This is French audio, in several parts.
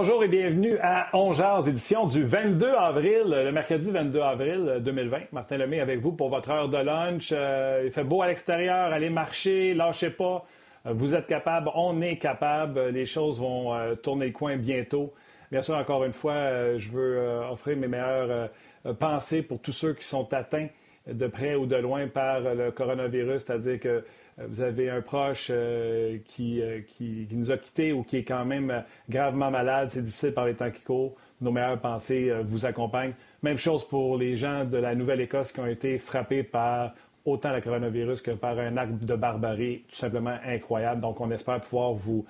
Bonjour et bienvenue à Ongears, édition du 22 avril, le mercredi 22 avril 2020. Martin Lemay avec vous pour votre heure de lunch. Euh, il fait beau à l'extérieur, allez marcher, lâchez pas. Euh, vous êtes capable, on est capable. Les choses vont euh, tourner le coin bientôt. Bien sûr, encore une fois, je veux offrir mes meilleures pensées pour tous ceux qui sont atteints de près ou de loin par le coronavirus, c'est-à-dire que vous avez un proche euh, euh, qui, qui, nous a quittés ou qui est quand même gravement malade, c'est difficile par les temps qui courent. Nos meilleures pensées vous accompagnent. Même chose pour les gens de la Nouvelle-Écosse qui ont été frappés par autant le coronavirus que par un acte de barbarie tout simplement incroyable. Donc, on espère pouvoir vous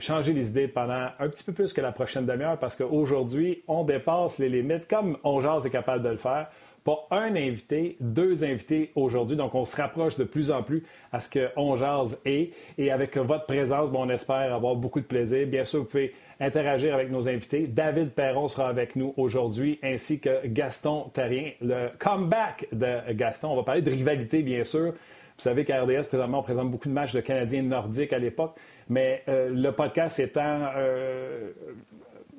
changer les idées pendant un petit peu plus que la prochaine demi-heure parce qu'aujourd'hui, on dépasse les limites comme on est capable de le faire. Pas un invité, deux invités aujourd'hui. Donc, on se rapproche de plus en plus à ce qu'on jase est. Et avec votre présence, on espère avoir beaucoup de plaisir. Bien sûr, vous pouvez interagir avec nos invités. David Perron sera avec nous aujourd'hui, ainsi que Gaston Tarien, le comeback de Gaston. On va parler de rivalité, bien sûr. Vous savez qu'à RDS, présentement, on présente beaucoup de matchs de Canadiens nordiques à l'époque, mais euh, le podcast étant euh,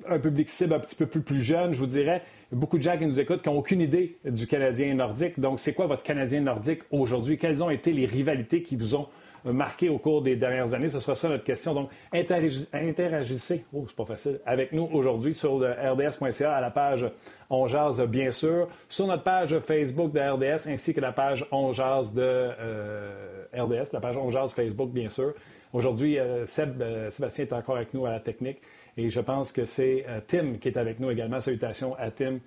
un public cible un petit peu plus, jeune, je vous dirais, beaucoup de gens qui nous écoutent qui n'ont aucune idée du Canadien nordique. Donc, c'est quoi votre Canadien nordique aujourd'hui? Quelles ont été les rivalités qui vous ont marqué au cours des dernières années? Ce sera ça notre question. Donc, interagissez, oh, c'est pas facile, avec nous aujourd'hui sur rds.ca à la page On bien sûr, sur notre page Facebook de RDS ainsi que la page On de euh, RDS, la page On Facebook, bien sûr. Aujourd'hui, euh, euh, Sébastien est encore avec nous à la technique. Et je pense que c'est euh, Tim qui est avec nous également. Salutations à Tim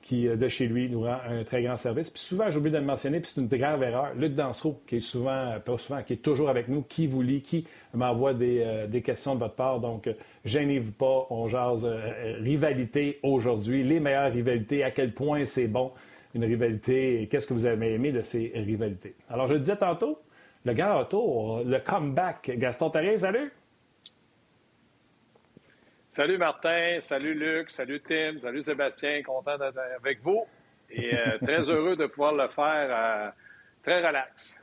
qui, euh, de chez lui, nous rend un très grand service. Puis souvent, j'ai oublié de le mentionner, puis c'est une grave erreur. Luc Dansereau, qui est souvent, euh, pas souvent, qui est toujours avec nous, qui vous lit, qui m'envoie des, questions de votre part. Donc, gênez-vous pas, on jase rivalité aujourd'hui, les meilleures rivalités, à quel point c'est bon une rivalité et qu'est-ce que vous avez aimé de ces rivalités? Alors, je le disais tantôt, le grand retour, le comeback. Gaston Tarien, salut! Salut Martin, salut Luc, salut Tim, salut Sébastien, content d'être avec vous et euh, très heureux de pouvoir le faire euh, très relax.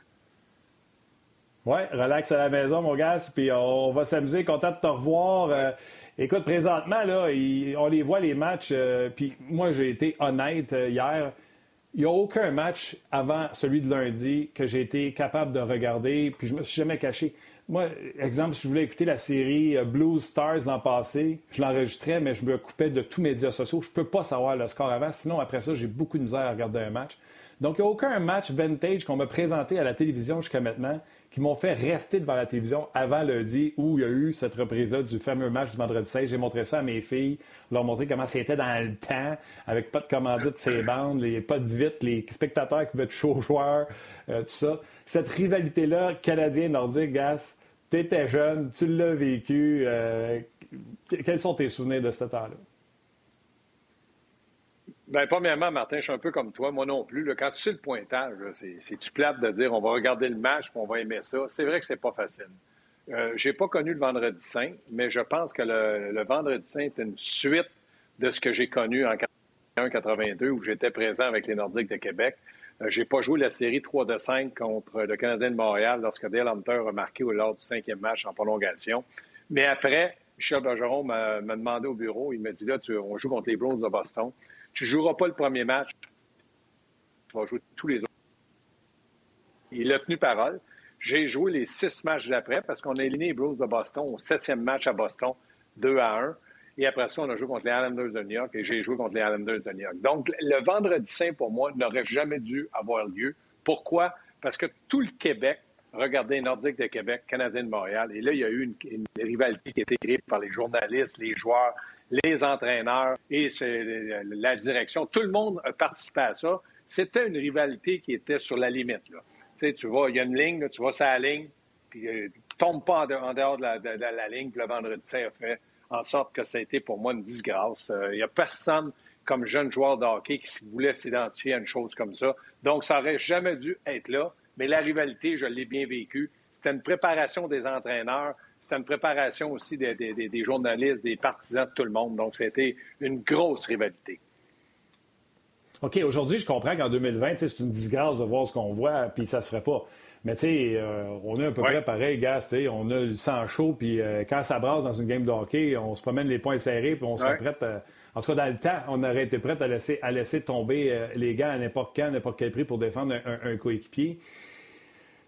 Oui, relax à la maison, mon gars, puis on va s'amuser, content de te revoir. Euh, écoute, présentement, là, on les voit les matchs, puis moi j'ai été honnête hier. Il n'y a aucun match avant celui de lundi que j'ai été capable de regarder, puis je me suis jamais caché. Moi, exemple, si je voulais écouter la série euh, Blues Stars l'an passé, je l'enregistrais, mais je me coupais de tous mes médias sociaux. Je ne peux pas savoir le score avant. Sinon, après ça, j'ai beaucoup de misère à regarder un match. Donc, il n'y a aucun match vintage qu'on m'a présenté à la télévision jusqu'à maintenant qui m'ont fait rester devant la télévision avant lundi où il y a eu cette reprise-là du fameux match du vendredi 16. J'ai montré ça à mes filles, leur montrer comment c'était dans le temps, avec pas de commandite ces bandes, les, pas de vite, les spectateurs qui veulent être chauds joueurs, euh, tout ça. Cette rivalité-là, canadien-nordique, Gas, tu étais jeune, tu l'as vécu. Euh, quels sont tes souvenirs de ce temps-là? Bien, premièrement, Martin, je suis un peu comme toi, moi non plus. quand tu sais le pointage, c'est-tu plate de dire on va regarder le match et on va aimer ça? C'est vrai que c'est pas facile. Euh, j'ai pas connu le Vendredi Saint, mais je pense que le, Vendredi Saint est une suite de ce que j'ai connu en 81-82 où j'étais présent avec les Nordiques de Québec. Euh, j'ai pas joué la série 3 de 5 contre le Canadien de Montréal lorsque Dale Hunter a marqué lors du cinquième match en prolongation. Mais après, Michel Bergeron m'a demandé au bureau, il m'a dit là, tu, on joue contre les Bruins de Boston. Tu joueras pas le premier match, tu vas jouer tous les autres. Il a tenu parole. J'ai joué les six matchs d'après parce qu'on a éliminé les Bruins de Boston au septième match à Boston, 2 à 1. Et après ça, on a joué contre les Islanders de New York et j'ai joué contre les Islanders de New York. Donc, le vendredi saint, pour moi, n'aurait jamais dû avoir lieu. Pourquoi? Parce que tout le Québec regardait Nordique de Québec, Canadien de Montréal. Et là, il y a eu une, rivalité qui a été créée par les journalistes, les joueurs, les entraîneurs et la direction. Tout le monde a participé à ça. C'était une rivalité qui était sur la limite. Là. Tu sais, tu vois, il y a une ligne, tu vois sa ligne, puis euh, tu tombes pas en, dehors de la, la, ligne, puis le vendredi saint a fait en sorte que ça a été pour moi une disgrâce. Il euh, n'y a personne comme jeune joueur de hockey qui voulait s'identifier à une chose comme ça. Donc, ça n'aurait jamais dû être là. Mais la rivalité, je l'ai bien vécue. C'était une préparation des entraîneurs. C'était une préparation aussi des, des, journalistes, des partisans de tout le monde. Donc, c'était une grosse rivalité. OK, aujourd'hui, je comprends qu'en 2020, c'est une disgrâce de voir ce qu'on voit, puis ça se ferait pas. Mais tu sais, on est à peu près pareil, gars. On a le sang chaud, puis quand ça brasse dans une game de hockey, on se promène les poings serrés, puis on s'apprête à en tout cas, dans le temps, on aurait été prêt à laisser, à laisser tomber euh, les gars à n'importe quand, à n'importe quel prix pour défendre un, coéquipier.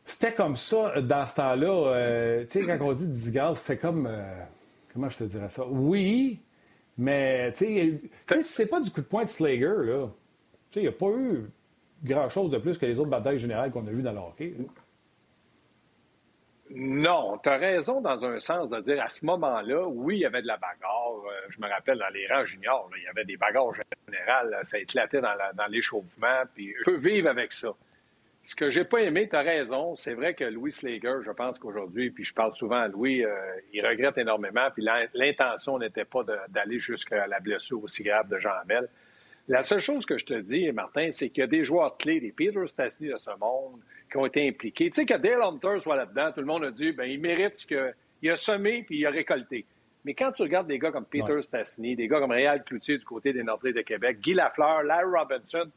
C'était comme ça dans ce temps-là. Euh, tu sais, quand on dit Digal, c'était comme. Euh, comment je te dirais ça? Oui, mais tu sais, c'est pas du coup de poing de Slager, là. Tu sais, il n'y a pas eu grand-chose de plus que les autres batailles générales qu'on a vues dans le. Non, tu as raison dans un sens de dire à ce moment-là, oui, il y avait de la bagarre. Euh, je me rappelle dans les rangs juniors, il y avait des bagarres générales, ça éclatait dans, l'échauffement, puis je peux vivre avec ça. Ce que j'ai pas aimé, tu as raison, c'est vrai que Louis Slager, je pense qu'aujourd'hui, puis je parle souvent à Louis, euh, il regrette énormément, puis l'intention n'était pas d'aller jusqu'à la blessure aussi grave de Jean Hamel. La seule chose que je te dis, Martin, c'est qu'il y a des joueurs clés, des Peter Stastny de ce monde, qui ont été impliqués. Tu sais, que Dale Hunter soit là-dedans, tout le monde a dit, ben il mérite ce qu'il a semé puis il a récolté. Mais quand tu regardes des gars comme Peter ouais. Stastny, des gars comme Réal Cloutier du côté des Nordiques de Québec, Guy Lafleur, Larry Robinson,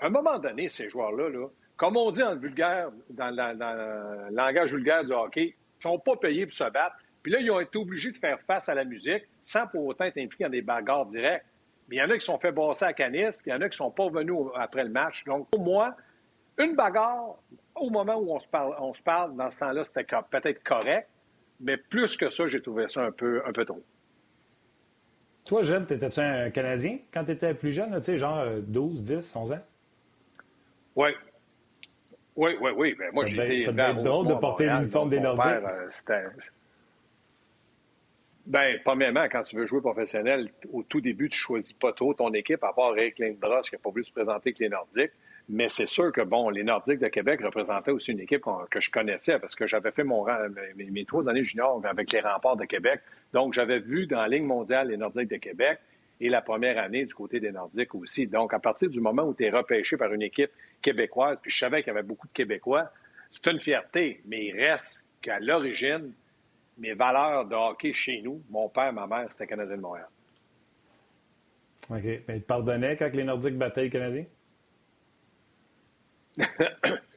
à un moment donné, ces joueurs-là, là, comme on dit dans le vulgaire, dans, le langage vulgaire du hockey, ils sont pas payés pour se battre. Puis là, ils ont été obligés de faire face à la musique sans pour autant être impliqués dans des bagarres directes. Mais il y en a qui sont fait bosser à canis, puis il y en a qui sont pas venus après le match. Donc, pour moi, une bagarre, au moment où on se parle, on se parle dans ce temps-là, c'était peut-être correct, mais plus que ça, j'ai trouvé ça un peu, un peu trop. Toi, jeune, étais-tu un Canadien quand tu étais plus jeune, tu sais, genre 12, 10, 11 ans? Oui. Oui, oui, oui. Ben, moi, j'ai Ça devait être drôle de porter l'uniforme des Nordiques. Euh, Bien, premièrement, quand tu veux jouer professionnel, au tout début, tu choisis pas trop ton équipe, à part Eric Lindros qui n'a pas voulu se présenter que les Nordiques. Mais c'est sûr que, bon, les Nordiques de Québec représentaient aussi une équipe que je connaissais parce que j'avais fait mon, mes, trois années juniors avec les remparts de Québec. Donc, j'avais vu dans la ligne mondiale les Nordiques de Québec et la première année du côté des Nordiques aussi. Donc, à partir du moment où tu es repêché par une équipe québécoise, puis je savais qu'il y avait beaucoup de Québécois, c'est une fierté, mais il reste qu'à l'origine, mes valeurs de hockey chez nous, mon père, ma mère, c'était Canadien de Montréal. OK. Mais il te pardonnait quand les Nordiques battaient les Canadiens?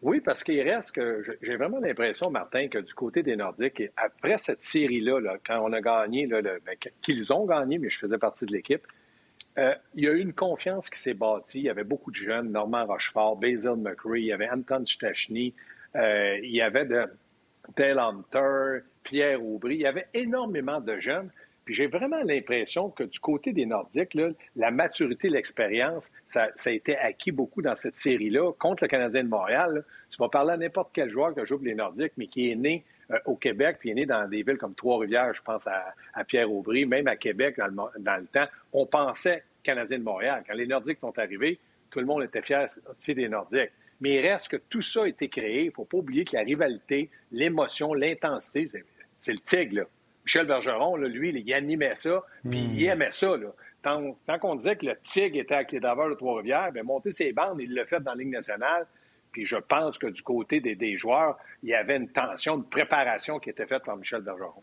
oui, parce qu'il reste que j'ai vraiment l'impression, Martin, que du côté des Nordiques, après cette série-là, quand on a gagné, ben, qu'ils ont gagné, mais je faisais partie de l'équipe, euh, il y a eu une confiance qui s'est bâtie. Il y avait beaucoup de jeunes, Normand Rochefort, Basil McCree, il y avait Anton Stachny, euh, il y avait de Dale Hunter, Pierre Aubry. Il y avait énormément de jeunes. Puis j'ai vraiment l'impression que du côté des Nordiques, la maturité, l'expérience, ça, a été acquis beaucoup dans cette série-là. Contre le Canadien de Montréal, tu vas parler à n'importe quel joueur qui joue pour les Nordiques, mais qui est né euh, au Québec, puis est né dans des villes comme Trois-Rivières, je pense à, Pierre Aubry, même à Québec dans le, temps, on pensait Canadien de Montréal. Quand les Nordiques sont arrivés, tout le monde était fier, fier des Nordiques. Mais il reste que tout ça a été créé. Il ne faut pas oublier que la rivalité, l'émotion, l'intensité, c'est le tigre, là. Michel Bergeron, lui, il animait ça, puis il hmm. aimait ça. Tant, qu'on disait que le Tigre était avec les Daveurs de Trois-Rivières, bien, monter ses bandes, il l'a fait dans la Ligue nationale. Puis je pense que du côté des, joueurs, il y avait une tension de préparation qui était faite par Michel Bergeron.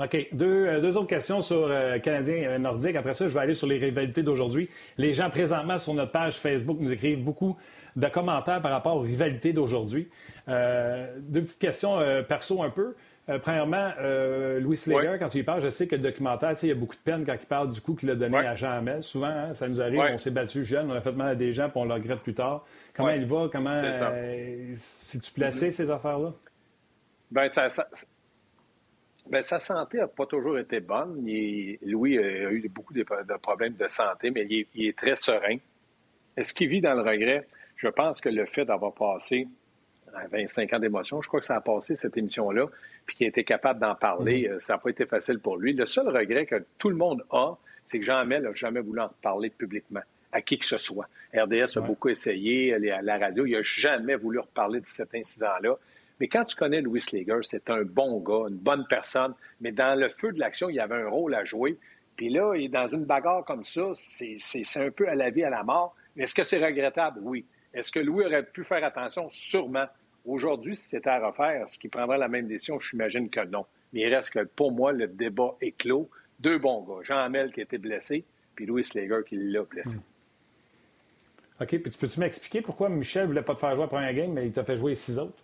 OK. Deux, euh, deux, autres questions sur euh, Canadien nordique. Après ça, je vais aller sur les rivalités d'aujourd'hui. Les gens présentement sur notre page Facebook nous écrivent beaucoup de commentaires par rapport aux rivalités d'aujourd'hui. Euh, deux petites questions perso un peu. Euh, premièrement, euh, Louis Slager, quand tu y parles, je sais que le documentaire, il y a beaucoup de peine quand il parle du coup qu'il a donné à Jean Hamel. Souvent, hein, ça nous arrive, on s'est battu jeune, on a fait mal à des gens, puis on le regrette plus tard. Comment il va? Comment euh, tu placé mm-hmm. ces affaires-là? Bien, ben, sa santé n'a pas toujours été bonne. Louis a eu beaucoup de, problèmes de santé, mais il est très serein. Est-ce qu'il vit dans le regret? Je pense que le fait d'avoir passé 25 ans d'émotion. Je crois que ça a passé, cette émission-là, puis qu'il a été capable d'en parler. Mm-hmm. Euh, ça n'a pas été facile pour lui. Le seul regret que tout le monde a, c'est que Jean Hamel n'a jamais voulu en parler publiquement à qui que ce soit. RDS a beaucoup essayé, à la radio, il n'a jamais voulu reparler de cet incident-là. Mais quand tu connais Louis Slager, c'est un bon gars, une bonne personne, mais dans le feu de l'action, il avait un rôle à jouer. Puis là, il est dans une bagarre comme ça, c'est un peu à la vie, à la mort. Est-ce que c'est regrettable? Oui. Est-ce que Louis aurait pu faire attention? Sûrement. Aujourd'hui, si c'était à refaire, est-ce qu'il prendrait la même décision? J'imagine que non. Mais il reste que, pour moi, le débat est clos. Deux bons gars. Jean Hamel qui a été blessé, puis Louis Slager qui l'a blessé. OK, puis peux-tu m'expliquer pourquoi Michel ne voulait pas te faire jouer la première game, mais il t'a fait jouer six autres?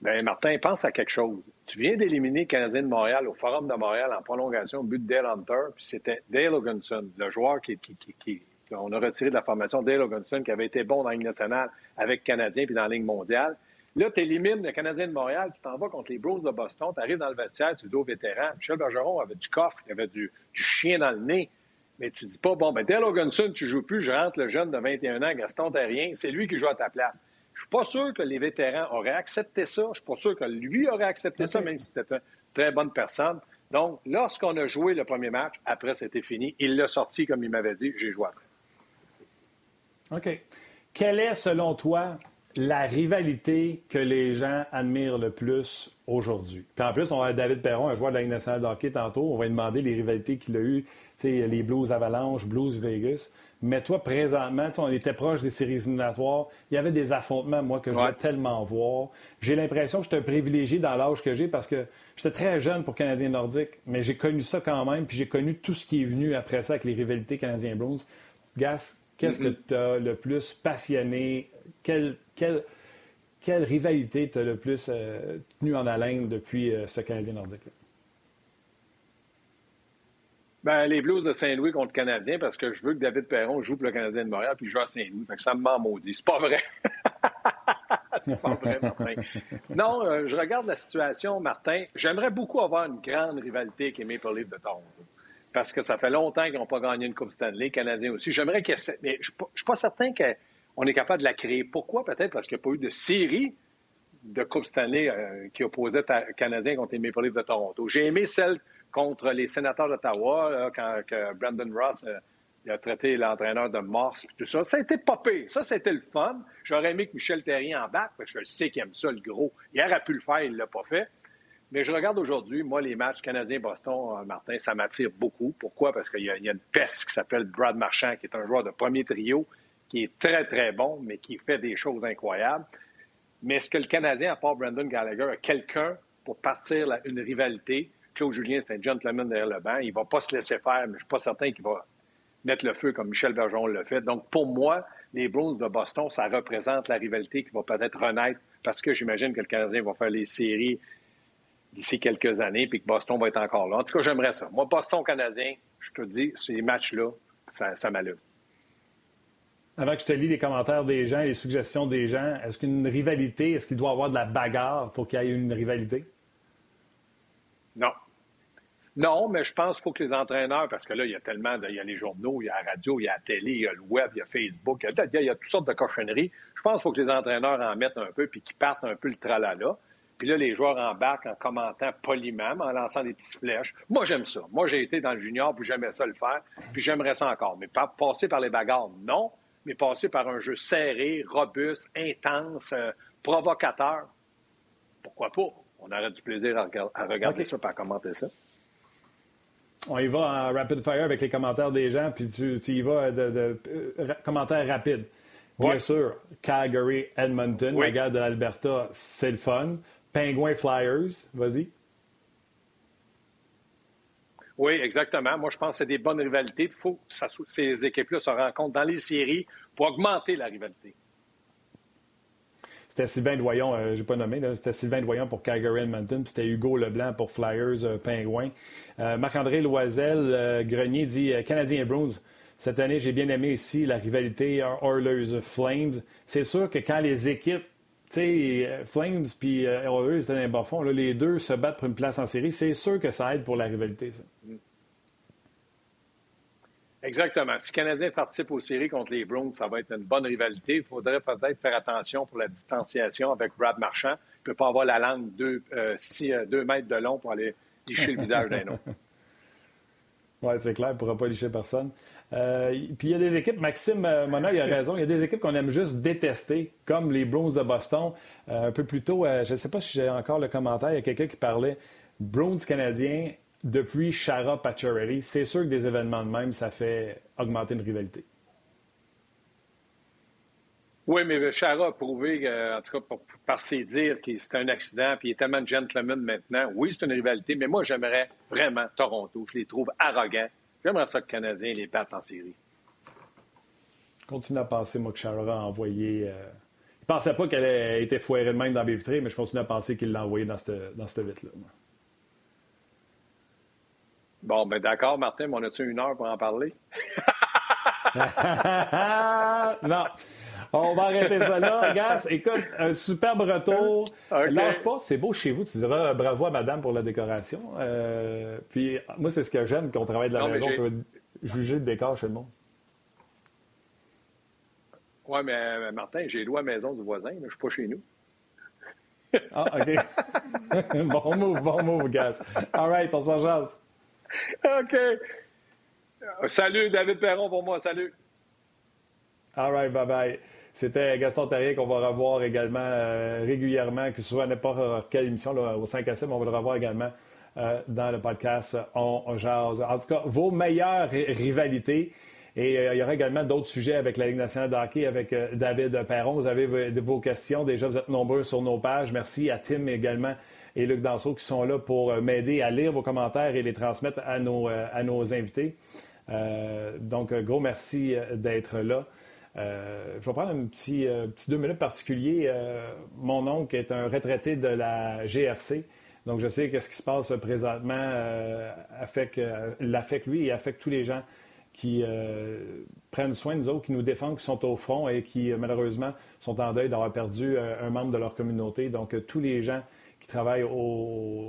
Bien, Martin, pense à quelque chose. Tu viens d'éliminer le Canadien de Montréal au Forum de Montréal en prolongation au but de Dale Hunter, puis c'était Dale Hoganson, le joueur qui, qui, qu'on a retiré de la formation, Dale Hoganson, qui avait été bon dans la Ligue nationale avec Canadien puis dans la Ligue mondiale. Là, tu élimines le Canadien de Montréal, tu t'en vas contre les Bruins de Boston, tu arrives dans le vestiaire, tu dis aux vétérans, Michel Bergeron avait du coffre, il avait du, chien dans le nez. Mais tu dis pas, bon, ben Dale Hoganson, tu joues plus, je rentre le jeune de 21 ans, Gaston Terrien, c'est lui qui joue à ta place. Je suis pas sûr que les vétérans auraient accepté ça. Je suis pas sûr que lui aurait accepté ça, même si c'était une très bonne personne. Donc, lorsqu'on a joué le premier match, après, c'était fini. Il l'a sorti, comme il m'avait dit, j'ai joué après. OK. Quelle est, selon toi, la rivalité que les gens admirent le plus aujourd'hui? Puis en plus, on a David Perron, un joueur de la Ligue nationale de hockey tantôt. On va lui demander les rivalités qu'il a eues, les Blues Avalanche, Blues Vegas. Mais toi, présentement, on était proche des séries éliminatoires. Il y avait des affrontements, moi, que je voulais tellement voir. J'ai l'impression que j'étais un privilégié dans l'âge que j'ai parce que j'étais très jeune pour Canadien Nordique, mais j'ai connu ça quand même, puis j'ai connu tout ce qui est venu après ça avec les rivalités Canadiens Blues. Gas, qu'est-ce que tu as le plus passionné? Quel, quelle, quelle rivalité t'as le plus euh, tenu en haleine depuis euh, ce Canadien nordique-là? Ben, les Blues de Saint-Louis contre le Canadien parce que je veux que David Perron joue pour le Canadien de Montréal puis joue à Saint-Louis. Fait que ça me ment maudit. C'est pas vrai. C'est pas vrai, Martin. Non, euh, je regarde la situation, Martin. J'aimerais beaucoup avoir une grande rivalité avec les Maple Leafs de Toronto. Parce que ça fait longtemps qu'ils n'ont pas gagné une Coupe Stanley, les Canadiens aussi. J'aimerais ait... Mais je ne suis pas certain que on est capable de la créer. Pourquoi? Peut-être parce qu'il n'y a pas eu de série de Coupe Stanley euh, qui opposait les Canadiens contre les Maple Leafs de Toronto. J'ai aimé celle contre les sénateurs d'Ottawa, quand Brandon Ross euh, a traité l'entraîneur de morse et tout ça. Ça a été popé. Ça, c'était le fun. J'aurais aimé que Michel Terrien embarque, parce que je sais qu'il aime ça, le gros. Il aurait pu le faire, il ne l'a pas fait. Mais je regarde aujourd'hui, moi, les matchs Canadiens-Boston, euh, Martin, ça m'attire beaucoup. Pourquoi? Parce qu'il y, a une peste qui s'appelle Brad Marchand, qui est un joueur de premier trio, qui est très, très bon, mais qui fait des choses incroyables. Mais est-ce que le Canadien, à part Brandon Gallagher, a quelqu'un pour partir une rivalité? Claude Julien, c'est un gentleman derrière le banc. Il ne va pas se laisser faire, mais je ne suis pas certain qu'il va mettre le feu comme Michel Bergeron le fait. Donc, pour moi, les Bruins de Boston, ça représente la rivalité qui va peut-être renaître parce que j'imagine que le Canadien va faire les séries d'ici quelques années puis que Boston va être encore là. En tout cas, j'aimerais ça. Moi, Boston-Canadien, je te dis, ces matchs-là, ça, ça m'allume. Avant que je te lis les commentaires des gens, les suggestions des gens, est-ce qu'une rivalité, est-ce qu'il doit y avoir de la bagarre pour qu'il y ait une rivalité? Non. Non, mais je pense qu'il faut que les entraîneurs, parce que là, il y a tellement, de, il y a les journaux, il y a la radio, il y a la télé, il y a le web, il y a Facebook, il y a, il y a toutes sortes de cochonneries. Je pense qu'il faut que les entraîneurs en mettent un peu puis qu'ils partent un peu le tralala. Puis là, les joueurs embarquent en commentant poliment, en lançant des petites flèches. Moi, j'aime ça. Moi, j'ai été dans le junior, puis j'aimais ça le faire, puis j'aimerais ça encore. Mais pas passer par les bagarres, non mais passer par un jeu serré, robuste, intense, euh, provocateur. Pourquoi pas? On aurait du plaisir à, regarder ça et à commenter ça. On y va en rapid fire avec les commentaires des gens, puis tu, y vas de, euh, commentaires rapides. Bien sûr, Calgary, Edmonton, la guerre de l'Alberta, c'est le fun. Penguin Flyers, vas-y. Oui, exactement. Moi, je pense que c'est des bonnes rivalités. Il faut que ces équipes-là se rencontrent dans les séries pour augmenter la rivalité. C'était Sylvain Doyon, euh, je n'ai pas nommé, c'était Sylvain Doyon pour Calgary Edmonton, puis c'était Hugo Leblanc pour Flyers euh, Pingouin. Euh, Marc-André Loisel, Grenier dit Canadien Bruins. Cette année, j'ai bien aimé ici la rivalité Oilers Flames. C'est sûr que quand les équipes tu sais, Flames puis Oilers étaient dans les bas fond, les deux se battent pour une place en série. C'est sûr que ça aide pour la rivalité, ça. Exactement. Si le Canadien participe aux séries contre les Browns, ça va être une bonne rivalité. Il faudrait peut-être faire attention pour la distanciation avec Brad Marchand. Il ne peut pas avoir la langue deux, euh, euh, deux mètres de long pour aller licher le visage d'un autre. Oui, c'est clair, il ne pourra pas licher personne. Euh, puis il y a des équipes, Maxime euh, Mona, il a raison, il y a des équipes qu'on aime juste détester, comme les Browns de Boston. Euh, un peu plus tôt, je ne sais pas si j'ai encore le commentaire, il y a quelqu'un qui parlait Browns canadiens depuis Chara Pacioretty. C'est sûr que des événements de même, ça fait augmenter une rivalité. Oui, mais Chara a prouvé, en tout cas par ses dires, que c'était un accident, puis il est tellement gentleman maintenant. Oui, c'est une rivalité, mais moi, j'aimerais vraiment Toronto. Je les trouve arrogants. J'aimerais ça que les Canadiens les battent en série. continue à penser, moi, que Charles a envoyé. Euh, il pensait pas qu'elle ait été foirée de même dans les vitrées, mais je continue à penser qu'il l'a envoyé dans cette, dans cette vitre-là. Bon, ben d'accord, Martin, mais on a-tu une heure pour en parler? non. On va arrêter ça là. Gas, écoute, un superbe retour. Lâche pas, c'est beau chez vous. Tu diras bravo à madame pour la décoration. Euh, puis moi, c'est ce que j'aime, qu'on travaille de la maison, on peut juger le décor chez le monde. Oui, mais euh, Martin, j'ai loué à la maison du voisin, je ne suis pas chez nous. ah, OK. bon move, bon move, Gas. All right, on s'en jase. OK. Salut, David Perron pour moi. Salut. All right, bye-bye. C'était Gaston Terrier qu'on va revoir également euh, régulièrement, que ce soit n'importe quelle émission au 5 à 7, mais on va le revoir également euh, dans le podcast On. En tout cas, vos meilleures rivalités. Et euh, il y aura également d'autres sujets avec la Ligue nationale de avec David Perron. Vous avez vos questions. Déjà, vous êtes nombreux sur nos pages. Merci à Tim également et Luc Danseau qui sont là pour m'aider à lire vos commentaires et les transmettre à nos invités. Donc, gros merci d'être là. Euh, je vais prendre un petit, euh, petit deux minutes particulier. Euh, mon oncle est un retraité de la GRC. Donc, je sais que ce qui se passe présentement affecte, l'affecte lui et affecte tous les gens qui prennent soin de nous autres, qui nous défendent, qui sont au front et qui, malheureusement, sont en deuil d'avoir perdu un membre de leur communauté. Donc, tous les gens qui travaillent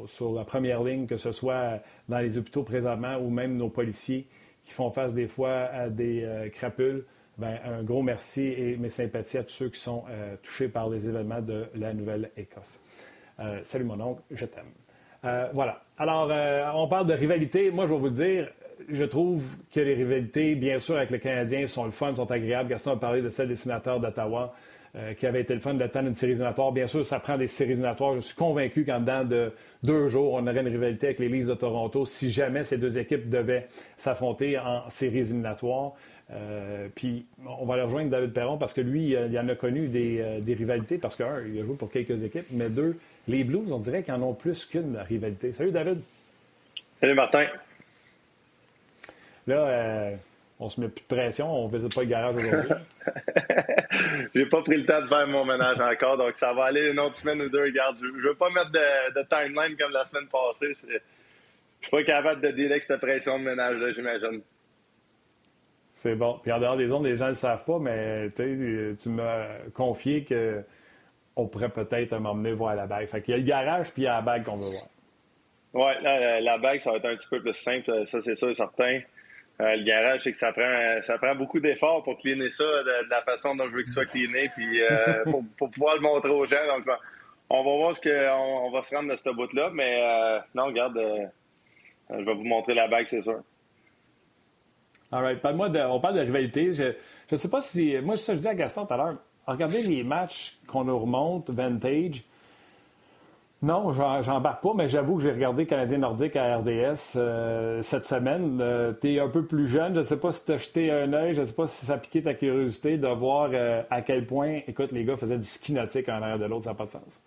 sur la première ligne, que ce soit dans les hôpitaux présentement ou même nos policiers qui font face des fois à des crapules, ben, un gros merci et mes sympathies à tous ceux qui sont euh, touchés par les événements de la Nouvelle-Écosse. Euh, salut mon oncle, je t'aime. Euh, voilà. Alors, on parle de rivalité. Moi, je vais vous le dire, je trouve que les rivalités, bien sûr, avec les Canadiens sont le fun, sont agréables. Gaston a parlé de celle des sénateurs d'Ottawa. Qui avait été le fun de temps d'une série éliminatoire. Bien sûr, ça prend des séries éliminatoires. Je suis convaincu qu'en dedans de deux jours, on aurait une rivalité avec les Leafs de Toronto si jamais ces deux équipes devaient s'affronter en séries éliminatoires. Euh, puis on va aller rejoindre David Perron parce que lui, il en a connu euh, des, rivalités parce que, un, il a joué pour quelques équipes, mais deux, les Blues, on dirait qu'ils en ont plus qu'une rivalité. Salut David. Salut Martin. Là, euh, on se met plus de pression, on ne visite pas le garage aujourd'hui. J'ai pas pris le temps de faire mon ménage encore, donc ça va aller une autre semaine ou deux. Regarde, je ne veux pas mettre de, timeline comme la semaine passée. Je ne suis pas capable de dire cette pression de ménage-là, j'imagine. C'est bon. Puis en dehors des ondes, les gens ne le savent pas, mais tu m'as confié qu'on pourrait peut-être m'emmener voir la bague. Fait qu'il y a le garage puis il y a la bague qu'on veut voir. Oui, la, bague, ça va être un petit peu plus simple, ça c'est sûr et certain. Euh, le garage, c'est que ça prend, ça prend beaucoup d'efforts pour cleaner ça de, la façon dont je veux que ça soit cleané, puis euh, pour, pouvoir le montrer aux gens. Donc, on va voir ce qu'on on va se rendre de ce bout-là, mais euh, non, regarde, je vais vous montrer la bague, c'est sûr. All right. on parle de rivalité. Je ne sais pas si. Moi, ça, je dis à Gaston tout à l'heure. Regardez les matchs qu'on nous remonte, vintage. Non, j'embarque pas, mais j'avoue que j'ai regardé Canadien Nordique à RDS euh, cette semaine. Euh, tu es un peu plus jeune. Je ne sais pas si tu as jeté un œil. Je ne sais pas si ça piqué ta curiosité de voir euh, à quel point, écoute, les gars faisaient du ski nautique en arrière de l'autre. Ça n'a pas de sens.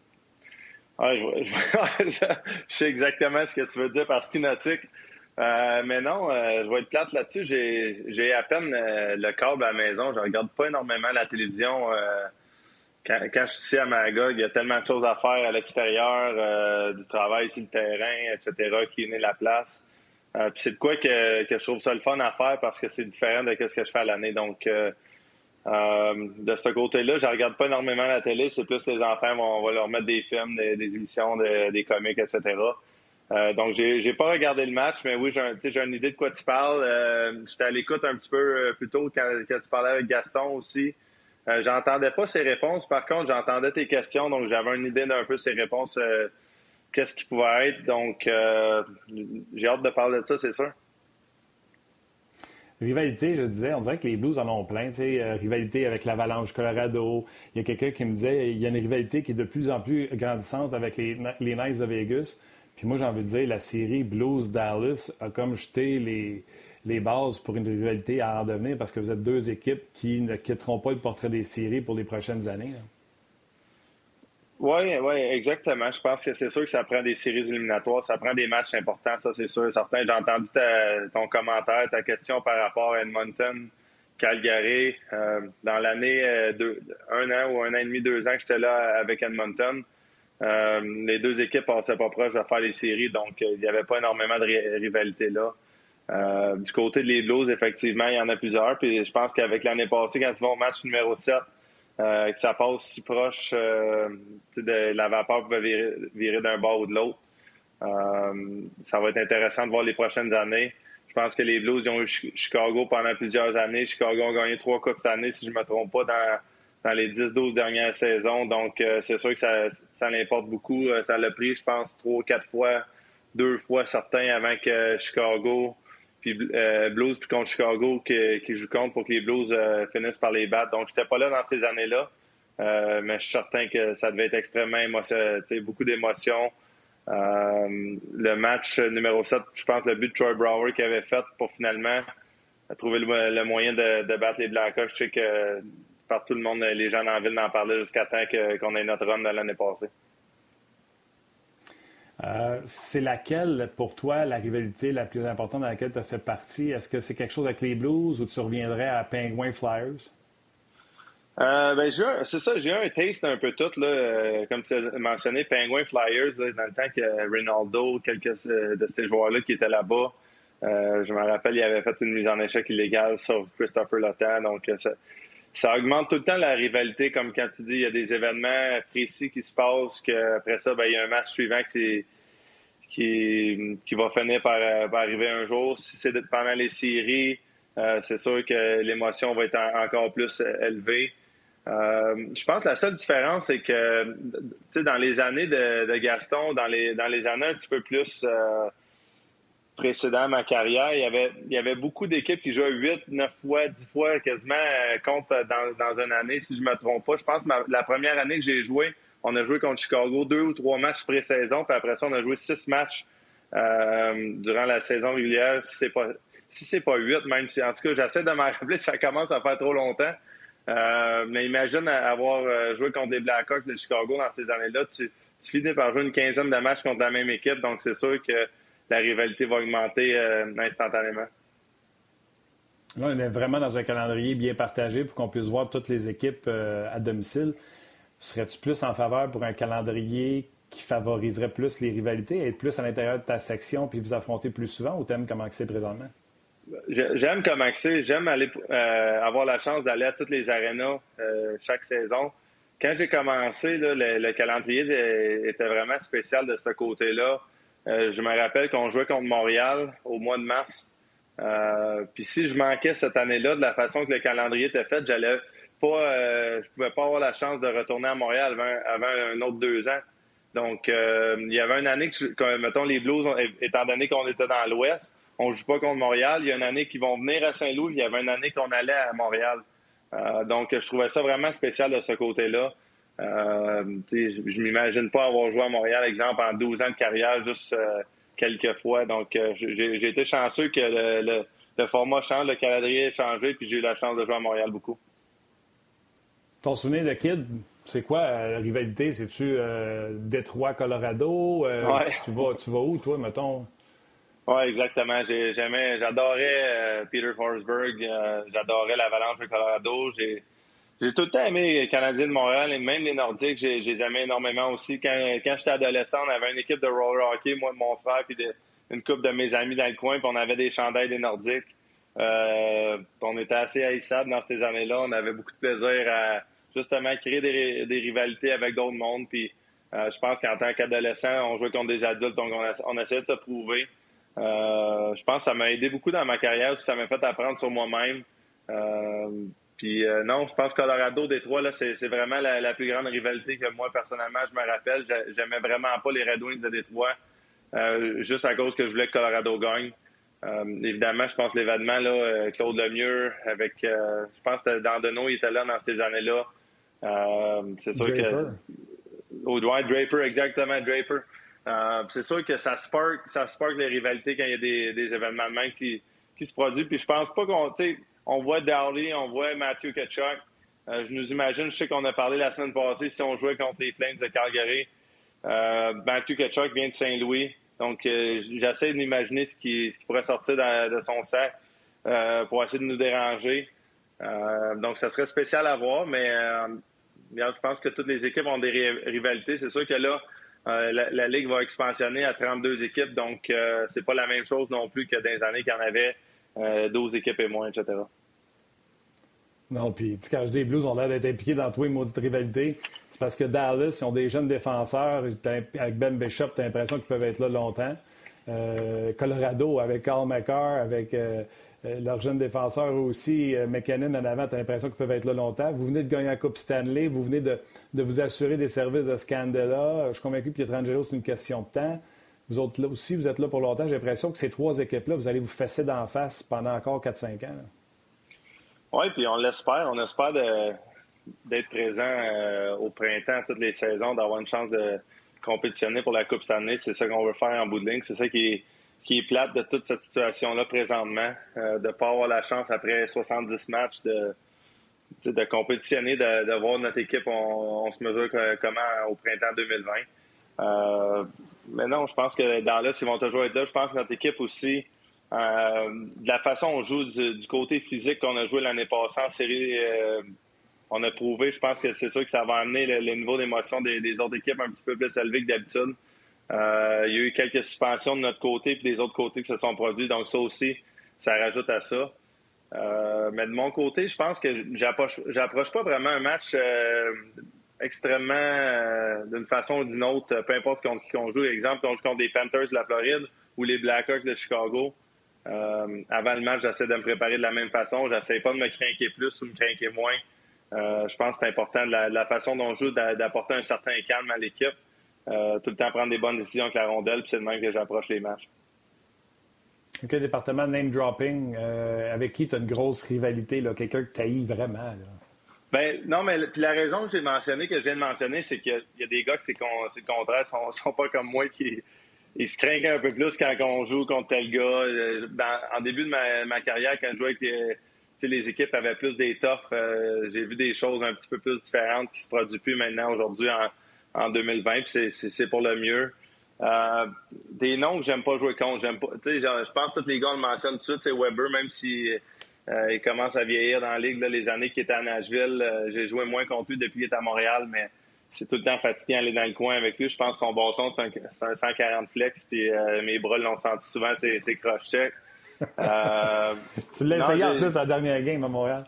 je, sais exactement ce que tu veux dire par ski nautique. Euh, mais non, je vais être plate là-dessus. J'ai à peine le câble à la maison. Je regarde pas énormément la télévision. Quand, je suis ici à Magog, il y a tellement de choses à faire à l'extérieur, du travail sur le terrain, etc., qui la place. Puis c'est de quoi que, que, je trouve ça le fun à faire parce que c'est différent de ce que je fais à l'année. Donc, de ce côté-là, je regarde pas énormément la télé. C'est plus les enfants, on va leur mettre des films, des, des émissions, des comics, etc. Euh, donc, j'ai, j'ai pas regardé le match, mais oui, j'ai, une idée de quoi tu parles. Euh, j'étais à l'écoute un petit peu euh, plus tôt quand, quand tu parlais avec Gaston aussi. Euh, j'entendais pas ses réponses. Par contre, j'entendais tes questions, donc j'avais une idée d'un peu ses réponses, qu'est-ce qui pouvait être. Donc, j'ai hâte de parler de ça, c'est sûr. Rivalité, je disais, on dirait que les Blues en ont plein. Tu sais, rivalité avec l'Avalanche Colorado. Il y a quelqu'un qui me disait il y a une rivalité qui est de plus en plus grandissante avec les, les Knights de Vegas. Puis moi, j'ai envie de dire, la série Blues-Dallas a comme jeté les, les bases pour une rivalité à en devenir parce que vous êtes deux équipes qui ne quitteront pas le portrait des séries pour les prochaines années. Oui, oui, exactement. Je pense que c'est sûr que ça prend des séries éliminatoires, ça prend des matchs importants, ça c'est sûr certain. J'ai entendu ton commentaire, ta question par rapport à Edmonton, Calgary. dans l'année, un an ou un an et demi, deux ans que j'étais là avec Edmonton, les deux équipes passaient pas proche de faire les séries, donc il n'y avait pas énormément de rivalité là. Euh, du côté des Blues, effectivement, il y en a plusieurs. Puis je pense qu'avec l'année passée, quand tu vas au match numéro 7, euh, que ça passe si proche euh, de la vapeur pouvait virer, virer d'un bord ou de l'autre. ça va être intéressant de voir les prochaines années. Je pense que les Blues ils ont eu Chicago pendant plusieurs années. Chicago a gagné trois coupes cette année, si je ne me trompe pas, dans, dans les 10-12 dernières saisons. Donc, c'est sûr que ça, ça l'importe beaucoup. ça l'a pris, je pense, trois, quatre fois, deux fois certains avant que Chicago puis euh, Blues puis contre Chicago qui, joue contre pour que les Blues euh, finissent par les battre. Donc, j'étais pas là dans ces années-là, euh, mais je suis certain que ça devait être extrêmement émotionnel, beaucoup d'émotions. le match numéro 7, je pense le but de Troy Brower qui avait fait pour finalement trouver le, moyen de, battre les Blackhawks. Je sais que par tout le monde, les gens dans la ville n'en parlaient jusqu'à temps qu'on ait notre run de l'année passée. Euh, c'est laquelle, pour toi, la rivalité la plus importante dans laquelle tu as fait partie? Est-ce que c'est quelque chose avec les Blues ou tu reviendrais à Penguin Flyers? Euh, ben, c'est ça, j'ai un taste un peu tout, là, euh, comme tu as mentionné, Penguin Flyers, dans le temps que Ronaldo, quelques de ces joueurs-là qui étaient là-bas, je me rappelle, il avait fait une mise en échec illégale sur Christopher Lotan, donc ça, ça augmente tout le temps la rivalité, comme quand tu dis, il y a des événements précis qui se passent, qu'après ça, ben, il y a un match suivant qui, qui, qui va finir par, arriver un jour. Si c'est pendant les séries, euh, c'est sûr que l'émotion va être encore plus élevée. Euh, je pense que la seule différence, c'est que dans les années de, Gaston, dans les, dans les années un petit peu plus euh, précédent ma carrière, il y avait, il y avait beaucoup d'équipes qui jouaient 8, 9 fois, 10 fois quasiment euh, contre dans, dans une année, si je me trompe pas. Je pense que la première année que j'ai joué, on a joué contre Chicago deux ou trois matchs pré-saison, puis après ça, on a joué six matchs euh, durant la saison régulière. Si c'est pas si c'est pas huit, même si en tout cas j'essaie de m'en rappeler, ça commence à faire trop longtemps. Euh, mais imagine avoir joué contre les Blackhawks de Chicago dans ces années-là, tu, tu finis par jouer une quinzaine de matchs contre la même équipe, donc c'est sûr que la rivalité va augmenter euh, instantanément. Là, on est vraiment dans un calendrier bien partagé pour qu'on puisse voir toutes les équipes euh, à domicile. Serais-tu plus en faveur pour un calendrier qui favoriserait plus les rivalités, être plus à l'intérieur de ta section puis vous affronter plus souvent ou t'aimes comment c'est présentement? J'aime comment c'est. J'aime aller euh, avoir la chance d'aller à toutes les arénas chaque saison. Quand j'ai commencé, le, calendrier était vraiment spécial de ce côté-là. Euh, je me rappelle qu'on jouait contre Montréal au mois de mars. Euh, puis si je manquais cette année-là, de la façon que le calendrier était fait, j'allais pas, euh, je pouvais pas avoir la chance de retourner à Montréal avant, un autre deux ans. Donc, il y avait une année que, mettons, les Blues, étant donné qu'on était dans l'Ouest, on joue pas contre Montréal. Il y a une année qu'ils vont venir à Saint-Louis. Il y avait une année qu'on allait à Montréal. donc, je trouvais ça vraiment spécial de ce côté-là. Euh, je m'imagine pas avoir joué à Montréal, exemple, en 12 ans de carrière, juste euh, quelques fois. Donc, euh, j'ai été chanceux que le, format change, le calendrier ait changé, puis j'ai eu la chance de jouer à Montréal beaucoup. Ton souvenir de Kid, c'est quoi la rivalité? C'est-tu Détroit, Colorado? tu, vas, tu vas où, toi, mettons? Oui, exactement. J'adorais Peter Forsberg. J'adorais l'Avalanche de Colorado. J'ai j'ai tout le temps aimé les Canadiens de Montréal et même les Nordiques, j'ai, les aimé énormément aussi. Quand, quand j'étais adolescent, on avait une équipe de roller hockey, moi, mon frère, puis une couple de mes amis dans le coin, puis on avait des chandails des Nordiques. Euh, on était assez haïssables dans ces années-là. On avait beaucoup de plaisir à justement créer des, rivalités avec d'autres mondes. Puis euh, je pense qu'en tant qu'adolescent, on jouait contre des adultes, donc on, on essayait de se prouver. Euh, je pense que ça m'a aidé beaucoup dans ma carrière, ça m'a fait apprendre sur moi-même. Euh, puis euh, non, je pense que Colorado, Détroit, là, c'est, vraiment la, plus grande rivalité que moi, personnellement, je me rappelle. J'aimais vraiment pas les Red Wings de Détroit, euh, juste à cause que je voulais que Colorado gagne. Euh, évidemment, je pense que l'événement, là, Claude Lemieux, avec, je pense que Dandeno, il était là dans ces années-là. c'est sûr que... Au Dwight Draper, exactement, Draper. c'est sûr que ça spark, ça spark les rivalités quand il y a des, des événements de même qui, qui se produisent. Puis je pense pas qu'on on voit Dowley, on voit Matthew Ketchuk. Euh, je nous imagine, je sais qu'on a parlé la semaine passée, si on jouait contre les Flames de Calgary. Euh, Matthew Ketchuk vient de Saint-Louis. Donc, euh, j'essaie d'imaginer ce qui, ce qui pourrait sortir de son sac pour essayer de nous déranger. donc, ça serait spécial à voir, mais je pense que toutes les équipes ont des rivalités. C'est sûr que là, la, Ligue va expansionner à 32 équipes, donc c'est pas la même chose non plus que dans les années qu'il y en avait 12 équipes et moins, etc. Non, puis quand je dis les Blues ont l'air d'être impliqués dans tous les maudites rivalités, c'est parce que Dallas, ils ont des jeunes défenseurs. Avec Ben Bishop, tu as l'impression qu'ils peuvent être là longtemps. Euh, Colorado, avec Carl McCarr, avec euh, euh, leurs jeunes défenseurs aussi, McKinnon en avant, tu as l'impression qu'ils peuvent être là longtemps. Vous venez de gagner la Coupe Stanley, vous venez de, vous assurer des services de Scandella. Je suis convaincu que Pietrangelo, c'est une question de temps. Vous autres là aussi, vous êtes là pour longtemps. J'ai l'impression que ces trois équipes-là, vous allez vous fesser d'en face pendant encore 4-5 ans. Oui, puis on l'espère. On espère d'être présent euh, au printemps, toutes les saisons, d'avoir une chance de compétitionner pour la Coupe cette année. C'est ça qu'on veut faire en bout de ligne. C'est ça qui est, qui est plate de toute cette situation-là présentement, euh, de ne pas avoir la chance après 70 matchs de, de compétitionner, de, voir notre équipe, on, se mesure comment au printemps 2020. Euh, mais non, je pense que dans là, ils vont toujours être là. Je pense que notre équipe aussi, euh, de la façon on joue, du, côté physique qu'on a joué l'année passée en série, euh, on a prouvé, je pense que c'est sûr que ça va amener le, niveau d'émotion des, autres équipes un petit peu plus élevé que d'habitude. Euh, il y a eu quelques suspensions de notre côté et des autres côtés qui se sont produits, donc ça aussi, ça rajoute à ça. mais de mon côté, je pense que j'approche, j'approche pas vraiment un match extrêmement d'une façon ou d'une autre, peu importe contre qui on joue. Exemple, on joue contre des Panthers de la Floride ou les Blackhawks de Chicago. Euh, avant le match, j'essaie de me préparer de la même façon. J'essaie pas de me craquer plus ou me craquer moins. Euh, je pense que c'est important de la, façon dont je joue d'apporter un certain calme à l'équipe. Euh, tout le temps prendre des bonnes décisions avec la rondelle, puis c'est de même que j'approche les matchs. OK, département name dropping, avec qui tu as une grosse rivalité, quelqu'un que tu vraiment? Ben, non, mais puis la raison que j'ai mentionné, que je viens de mentionner, c'est qu'il y, a des gars qui c'est le contraire, sont, sont pas comme moi qui, il se craint un peu plus quand on joue contre tel gars. Euh, en début de ma, carrière, quand je jouais avec les, les équipes avaient plus d'étoffes, euh, j'ai vu des choses un petit peu plus différentes qui se produisent plus maintenant aujourd'hui en, 2020. Puis c'est pour le mieux. Euh, des noms que j'aime pas jouer contre. J'aime pas. Je pense que tous les gars le mentionnent tout de suite. C'est Weber, même si il commence à vieillir dans la ligue. les années qu'il était à Nashville, j'ai joué moins contre lui depuis qu'il est à Montréal, mais c'est tout le temps fatigué d'aller dans le coin avec lui. Je pense que son bâton, c'est un, 140 flex, puis euh, mes bras l'ont senti souvent, c'est croche-check. Euh, tu l'as essayé en plus à la dernière game à Montréal.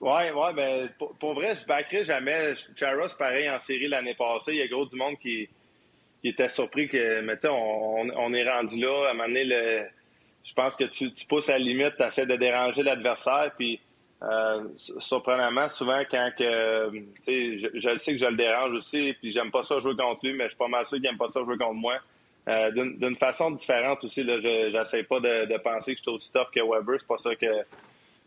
Oui, ouais, ben, pour, vrai, je backerai jamais. Charos, pareil, en série l'année passée. Il y a gros du monde qui, était surpris que, mais tu sais, on, est rendu là. À un moment donné, le, je pense que tu, tu pousses à la limite, tu essaies de déranger l'adversaire, puis euh, surprenamment, souvent, quand que, je, je sais que je le dérange aussi, puis j'aime pas ça jouer contre lui, mais je suis pas mal sûr qu'il aime pas ça jouer contre moi. Euh, d'une façon différente aussi, là, j'essaie pas de, penser que je suis aussi tough que Weber, c'est pas ça que,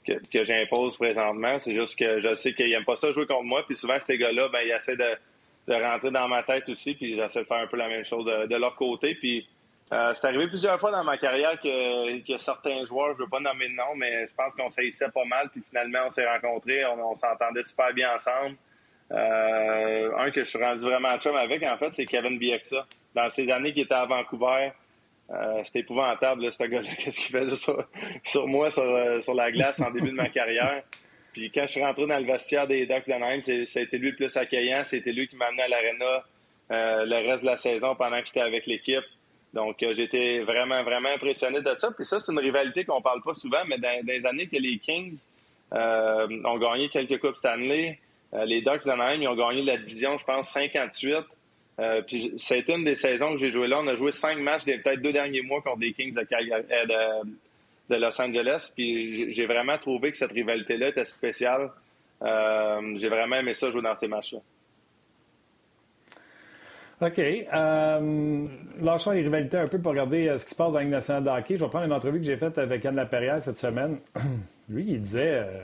que, j'impose présentement, c'est juste que je sais qu'il aime pas ça jouer contre moi, puis souvent, ces gars-là, ben, ils essaient de, de rentrer dans ma tête aussi, puis j'essaie de faire un peu la même chose de, de leur côté, puis euh, c'est arrivé plusieurs fois dans ma carrière que, certains joueurs, je ne veux pas nommer de nom, mais je pense qu'on s'haïssait pas mal, puis finalement on s'est rencontrés, on, s'entendait super bien ensemble. Euh, un que je suis rendu vraiment chum avec, en fait, c'est Kevin Bieksa. Dans ces années qu'il était à Vancouver, euh, c'était épouvantable, ce gars-là, qu'est-ce qu'il faisait sur, moi, sur, la glace en début de ma carrière. Puis quand je suis rentré dans le vestiaire des Ducks d'Anaheim, été lui le plus accueillant. C'était lui qui m'a amené à l'aréna le reste de la saison pendant que j'étais avec l'équipe. Donc, euh, j'étais vraiment, vraiment impressionné de ça. Puis ça, c'est une rivalité qu'on parle pas souvent, mais dans, les années que les Kings euh, ont gagné quelques Coupes Stanley, euh, les Ducks d'Anaheim, ils ont gagné la division, je pense, 58. puis ça a été une des saisons que j'ai joué là. On a joué cinq matchs peut-être deux derniers mois contre des Kings de, Los Angeles. Puis j'ai vraiment trouvé que cette rivalité-là était spéciale. j'ai vraiment aimé ça jouer dans ces matchs-là. OK. Euh, lâchons les rivalités un peu pour regarder euh, ce qui se passe dans la nationale de hockey. Je vais prendre une entrevue que j'ai faite avec Anne Laperrière cette semaine. Lui, il disait, euh,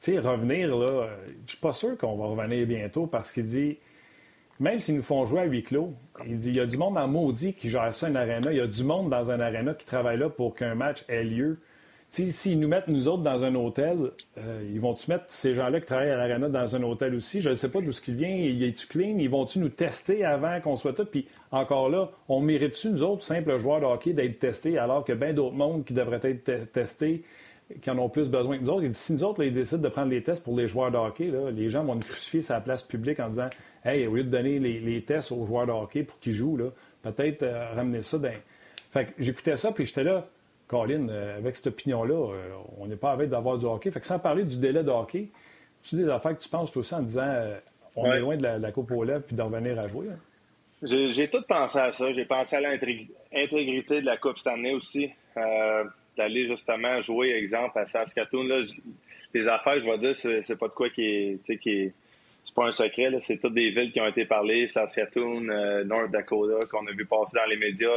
tu sais, revenir, là, je suis pas sûr qu'on va revenir bientôt parce qu'il dit, même s'ils nous font jouer à huis clos, il dit, il y a du monde en maudit qui gère ça, une aréna. Il y a du monde dans un aréna qui travaille là pour qu'un match ait lieu s'ils nous mettent, nous autres, dans un hôtel, euh, ils vont-tu mettre ces gens-là qui travaillent à l'arena dans un hôtel aussi? Je ne sais pas d'où ce qui vient. Y est-tu clean? Ils vont-tu nous tester avant qu'on soit tous? Puis encore là, on mérite-tu, nous autres, simples joueurs de hockey, d'être testés alors que bien d'autres mondes qui devraient être testés qui en ont plus besoin que nous autres? si nous autres, ils décident de prendre les tests pour les joueurs de hockey, les gens vont nous crucifier sur la place publique en disant Hey, au lieu de donner les, tests aux joueurs de hockey pour qu'ils jouent, peut-être euh, ramener ça dans. Fait que j'écoutais ça, puis j'étais là, Colin, euh, avec cette opinion-là, euh, on n'est pas avec d'avoir du hockey. Fait que sans parler du délai de hockey, tu des affaires que tu penses aussi en disant on est loin de la, coupe aux lèvres puis de revenir à jouer? Hein? J'ai tout pensé à ça. J'ai pensé à l'intégrité de la Coupe cette année aussi d'aller justement jouer, exemple, à Saskatoon. Là, les affaires, je vais dire, c'est pas de quoi qui est. Qui est c'est pas un secret, c'est toutes des villes qui ont été parlées, Saskatoon, euh, North Dakota, qu'on a vu passer dans les médias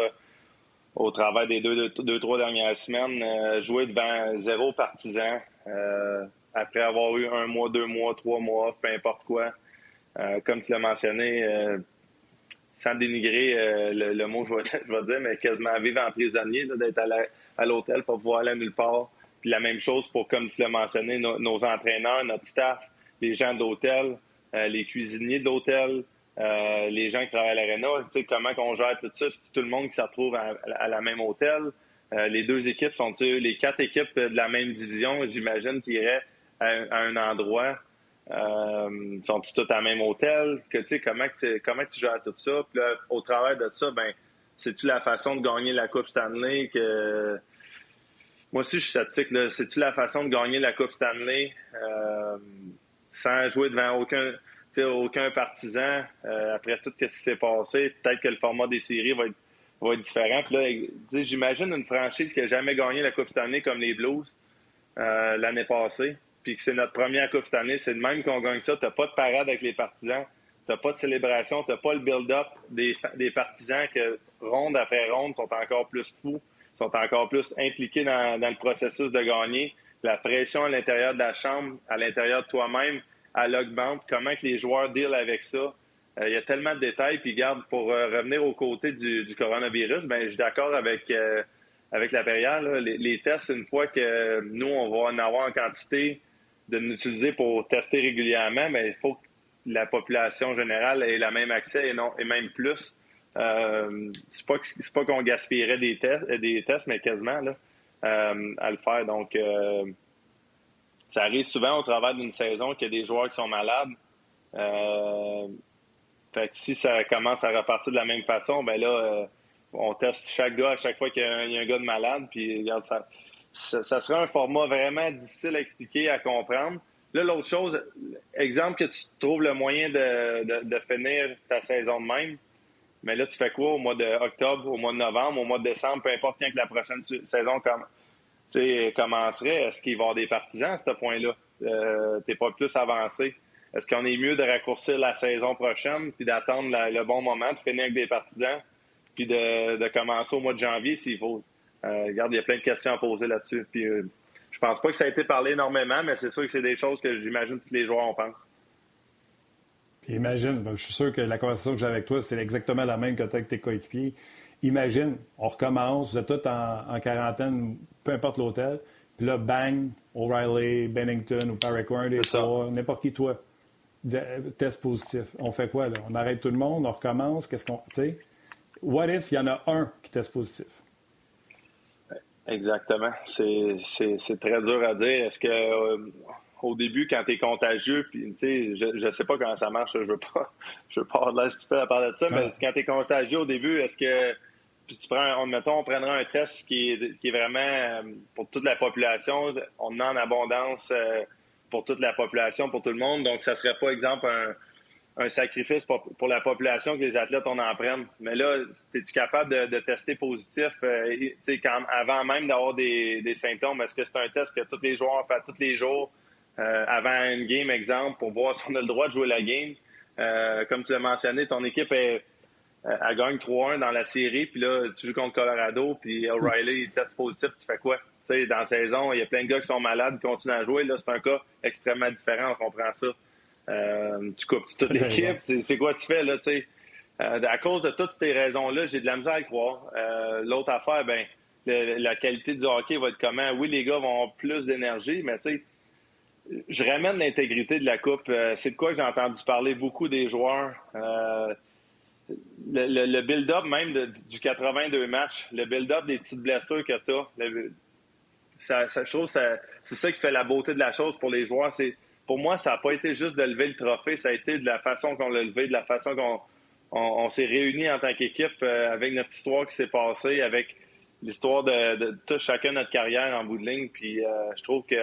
au travers des deux, deux, trois dernières semaines, euh, jouer devant zéro partisan, euh, après avoir eu un mois, deux mois, trois mois, peu importe quoi. comme tu l'as mentionné, sans dénigrer le, mot, je vais, dire, mais quasiment vivre en prisonnier, d'être à l'hôtel pour pouvoir aller nulle part. Puis la même chose pour, comme tu l'as mentionné, nos entraîneurs, notre staff, les gens d'hôtel, euh, les cuisiniers de l'hôtel, euh, les gens qui travaillent à tu sais, comment on gère tout ça, c'est tout le monde qui se retrouve à, la même hôtel. Euh, les deux équipes sont les quatre équipes de la même division, j'imagine, qui iraient à, un endroit. Euh, sont toutes à la même hôtel? Que, tu comment, comment tu gères tout ça? Puis là, au travers de ça, ben c'est-tu la façon de gagner la Coupe Stanley que. Moi aussi, je suis sceptique. C'est-tu la façon de gagner la Coupe Stanley euh, sans jouer devant aucun, aucun partisan euh, après tout ce qui s'est passé? Peut-être que le format des séries va être, différent. j'imagine une franchise qui n'a jamais gagné la Coupe Stanley comme les Blues euh, l'année passée, puis que c'est notre première Coupe Stanley. C'est de même qu'on gagne ça. Tu n'as pas de parade avec les partisans. T'as pas de célébration, t'as pas le build-up des, partisans que ronde après ronde sont encore plus fous, sont encore plus impliqués dans le processus de gagner. La pression à l'intérieur de la chambre, à l'intérieur de toi-même, à l'augmente. Comment que les joueurs deal avec ça? Euh, il y a tellement de détails. Puis garde, pour euh, revenir aux côtés du, coronavirus, ben je suis d'accord avec euh, avec la période. Les, tests, une fois que nous, on va en avoir en quantité de l'utiliser pour tester régulièrement, ben, il faut la population générale ait le même accès et, non, et même plus. Euh, c'est pas pas qu'on gaspillerait des tests, des tests, mais quasiment là, à le faire. Donc, ça arrive souvent au travers d'une saison qu'il y a des joueurs qui sont malades. Euh, fait que si ça commence à repartir de la même façon, ben là, on teste chaque gars à chaque fois qu'il y, a un gars de malade. Puis ça serait un format vraiment difficile à expliquer, à comprendre. Là, l'autre chose, exemple que tu trouves le moyen de, de, finir ta saison de même, mais là, tu fais quoi au mois d'octobre, au mois de novembre, au mois de décembre, peu importe quand que la prochaine saison commencerait, est-ce qu'il va y avoir des partisans à ce point-là? Euh, t'es pas plus avancé. Est-ce qu'on est mieux de raccourcir la saison prochaine puis d'attendre le bon moment de finir avec des partisans puis de, commencer au mois de janvier s'il faut? Euh, regarde, il y a plein de questions à poser là-dessus. Puis euh, je pense pas que ça a été parlé énormément, mais c'est sûr que c'est des choses que j'imagine que tous les joueurs en pensent. imagine, ben, je suis sûr que la conversation que j'ai avec toi, c'est exactement la même que tu avec tes coéquipiers. Imagine, on recommence, vous êtes tous en, quarantaine, peu importe l'hôtel, puis là, bang, O'Reilly, Bennington ou Paraquin, n'importe qui, toi, test positif. On fait quoi, là? On arrête tout le monde, on recommence, qu'est-ce qu'on. Tu sais, what if il y en a un qui teste positif? Exactement. C'est très dur à dire. Est-ce que euh, au début, quand tu es contagieux, puis je ne sais pas comment ça marche, je veux pas je veux pas avoir de la à parler de ça, mais quand tu es contagieux au début, est-ce que puis tu prends, mettons, on prendra un test qui est, qui est vraiment euh, pour toute la population, on en abondance euh, pour toute la population, pour tout le monde. Donc, ça serait pas, exemple, un, un sacrifice pour, pour, la population que les athlètes en prennent. Mais là, es-tu capable de, de, tester positif euh, quand, avant même d'avoir des, des, symptômes? Est-ce que c'est un test que tous les joueurs font tous les jours avant une game, exemple, pour voir si on a le droit de jouer la game? Comme tu l'as mentionné, ton équipe est, elle gagne 3-1 dans la série, puis là, tu joues contre Colorado, puis O'Reilly il teste positif, tu fais quoi? sais, dans la saison, il y a plein de gars qui sont malades, qui continuent à jouer. Là, c'est un cas extrêmement différent, on comprend ça. Euh, tu coupes toute l'équipe. C'est quoi tu fais là, tu sais? Euh, à cause de toutes ces raisons-là, j'ai de la misère à croire. Euh, l'autre affaire, ben, la qualité du hockey va être comment? Oui, les gars vont avoir plus d'énergie, mais tu sais, je ramène l'intégrité de la coupe. c'est de quoi j'ai entendu parler beaucoup des joueurs. Le, build-up même du 82 matchs, le build-up des petites blessures que tu as, ça, ça, je trouve c'est ça qui fait la beauté de la chose pour les joueurs. C'est pour moi, ça n'a pas été juste de lever le trophée, ça a été de la façon qu'on l'a levé, de la façon qu'on on, s'est réunis en tant qu'équipe euh, avec notre histoire qui s'est passée, avec l'histoire de, de, chacun notre carrière en bout de ligne. Puis euh, je trouve que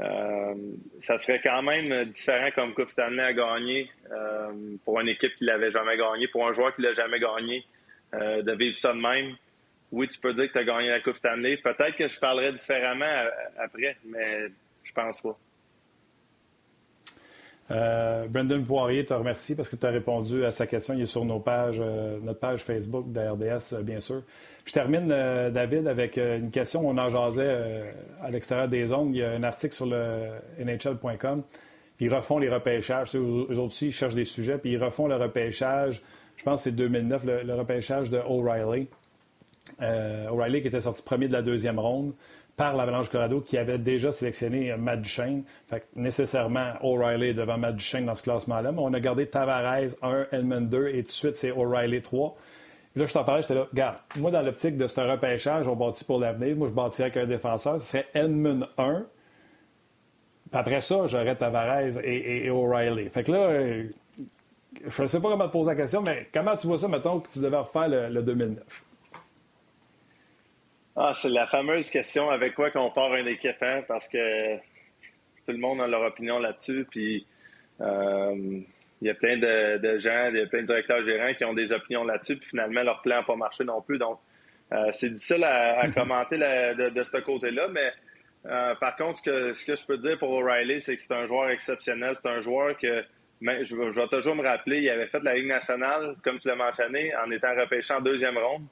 euh, ça serait quand même différent comme Coupe Stanley à gagner pour une équipe qui l'avait jamais gagné, pour un joueur qui l'a jamais gagné, de vivre ça de même. Oui, tu peux dire que tu as gagné la Coupe Stanley. Peut-être que je parlerais différemment après, mais je pense pas. Euh, Brendan Poirier te remercie parce que tu as répondu à sa question. Il est sur nos pages, euh, notre page Facebook de RDS, euh, bien sûr. Je termine, David, avec une question. On en jasait à l'extérieur des ongles. Il y a un article sur le NHL.com. Ils refont les repêchages. Eux aussi, ils cherchent des sujets, puis ils refont le repêchage. Je pense que c'est 2009, le, le repêchage de O'Reilly. O'Reilly qui était sorti premier de la deuxième ronde par l'Avalanche Colorado qui avait déjà sélectionné Matt Duchesne. Fait nécessairement, O'Reilly devant Matt Duchesne dans ce classement-là. Mais on a gardé Tavares 1, Edmund 2 et tout de suite, c'est O'Reilly 3. là, je t'en parlais, j'étais là, regarde, moi, dans l'optique de ce repêchage, on bâtit pour l'avenir. Moi, je bâtirais avec un défenseur. Ce serait Edmund 1. Puis après ça, j'aurais Tavares et, O'Reilly. Fait que là, euh, je ne sais pas comment te poser la question, mais comment tu vois ça, mettons, que tu devais refaire le 2009? Ah, c'est la fameuse question avec quoi qu'on part un équipe, hein, parce que tout le monde a leur opinion là-dessus. Puis euh, il y a plein de, gens, il y a plein de directeurs gérants qui ont des opinions là-dessus, puis finalement leur plan n'a pas marché non plus. Donc euh, c'est difficile à, commenter de, ce côté-là, mais euh, par contre, ce que, ce que je peux dire pour O'Reilly, c'est que c'est un joueur exceptionnel. C'est un joueur que je, je, vais toujours me rappeler, il avait fait de la Ligue nationale, comme tu l'as mentionné, en étant repêché en deuxième ronde.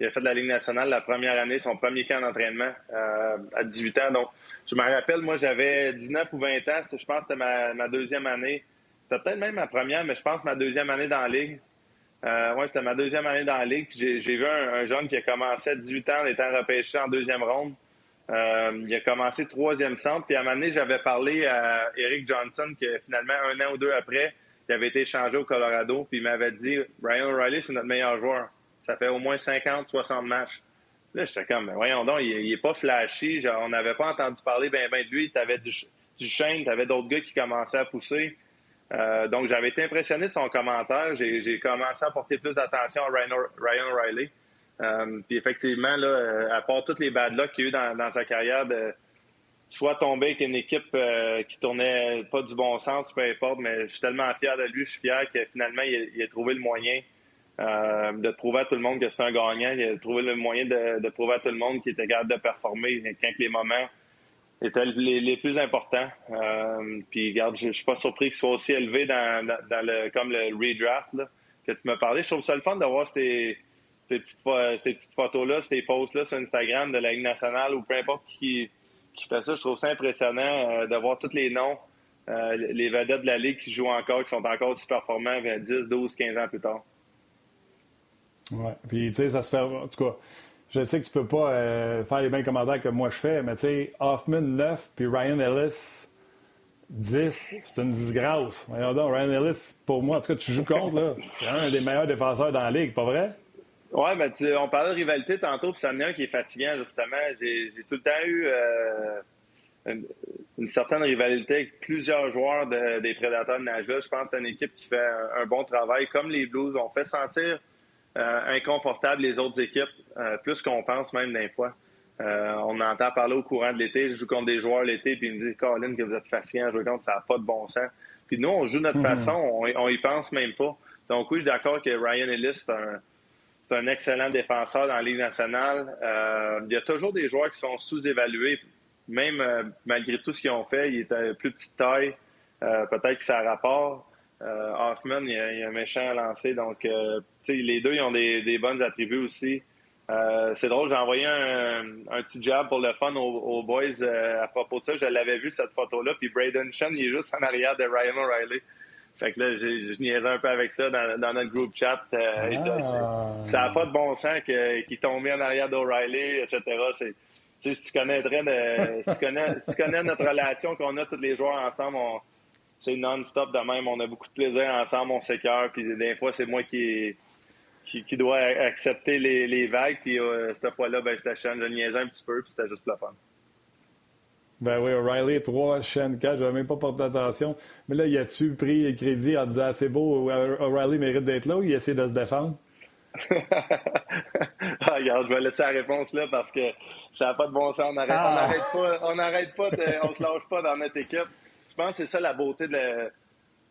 Il a fait de la Ligue nationale la première année, son premier camp d'entraînement euh, à 18 ans. Donc, je me rappelle, moi, j'avais 19 ou 20 ans. Je pense que c'était ma, deuxième année. C'était peut-être même ma première, mais je pense ma deuxième année dans la Ligue. Euh, oui, c'était ma deuxième année dans la Ligue. J'ai vu un, jeune qui a commencé à 18 ans en étant repêché en deuxième ronde. Euh, il a commencé troisième centre. Puis à un moment donné, j'avais parlé à Eric Johnson, qui finalement, un an ou deux après, il avait été échangé au Colorado. Puis il m'avait dit Ryan O'Reilly, c'est notre meilleur joueur. Ça fait au moins 50, 60 matchs. Là, j'étais comme, ben, voyons donc, il, n'est est pas flashy. on n'avait pas entendu parler ben, ben de lui. Tu avais du, du tu avais d'autres gars qui commençaient à pousser. Euh, donc, j'avais été impressionné de son commentaire. J'ai commencé à porter plus d'attention à Ryan, O'Reilly. Euh, puis effectivement, là, euh, à part toutes les bad luck qu'il a eu dans, sa carrière, de soit tomber avec une équipe qui tournait pas du bon sens, peu importe, mais je suis tellement fier de lui, je suis fier que finalement, il a trouvé le moyen euh, de prouver à tout le monde que c'est un gagnant. A trouvé le moyen de, prouver à tout le monde qu'il était capable de performer quand les moments étaient les, plus importants. Euh, puis, regarde, je, suis pas surpris qu'il soit aussi élevé dans, le comme le redraft que tu m'as parlé. Je trouve ça le fun de voir ces, petites, photos-là, ces posts-là sur Instagram de la Ligue nationale ou peu importe qui, fait ça. Je trouve ça impressionnant euh, de voir tous les noms, les vedettes de la Ligue qui jouent encore, qui sont encore aussi performants 10, 12, 15 ans plus tard. Oui. Puis, tu sais, ça se fait. En tout cas, je sais que tu peux pas euh, faire les mêmes commentaires que moi je fais, mais tu sais, Hoffman 9 puis Ryan Ellis 10, c'est une disgrâce. Voyons donc, Ryan Ellis, pour moi, en tout cas, tu joues contre, là. C'est un des meilleurs défenseurs dans la ligue, pas vrai? Oui, mais tu, on parlait de rivalité tantôt, puis ça me un qui est fatigant, justement. J'ai tout le temps eu euh, une, certaine rivalité avec plusieurs joueurs des Prédateurs de Nashville. Je pense que c'est une équipe qui fait un, bon travail, comme les Blues. ont fait sentir euh, inconfortable les autres équipes, euh, plus qu'on pense même des fois. Euh, on entend parler au courant de l'été, je joue contre des joueurs l'été, puis ils me disent Colin que vous êtes fatiguant à jouer contre, ça n'a pas de bon sens. Puis nous, on joue notre mhm. façon, on, y pense même pas. Donc oui, je suis d'accord que Ryan Ellis, c'est un, un, excellent défenseur dans la Ligue nationale. il y a toujours des joueurs qui sont sous-évalués, même malgré tout ce qu'ils ont fait. Il est à plus petite taille, peut-être que ça a rapport. Hoffman, il a, a, un méchant à lancer, donc les deux, ils ont des, des bonnes attributs aussi. Euh, c'est drôle, j'ai envoyé un, un, petit jab pour le fun aux, boys euh, à propos de ça. Je l'avais vu, cette photo-là. Puis Braden Shen, il est juste en arrière de Ryan O'Reilly. Fait que là, je niaisais un peu avec ça dans, dans notre groupe chat. Euh, ah. Ça n'a pas de bon sens qu'il tombait en arrière d'O'Reilly, etc. C'est, si tu connaîtrais de, si, tu connais, si tu connais notre relation qu'on a tous les joueurs ensemble, c'est non-stop de même. On a beaucoup de plaisir ensemble, on s'écœure. Puis des fois, c'est moi qui qui, doit accepter les, vagues. Puis euh, cette fois-là, ben, c'était Sean. Je niaisais un petit peu, puis c'était juste le fun. Ben oui, O'Reilly, 3, Shen 4, je n'avais même pas porté attention. Mais là, y a-tu pris crédit en disant c'est beau, O'Reilly mérite d'être là ou il essaie de se défendre? ah, regarde, je vais laisser la réponse là parce que ça n'a pas de bon sens. On n'arrête ah. pas, on n'arrête pas, on se lâche pas dans notre équipe. C'est ça la beauté de.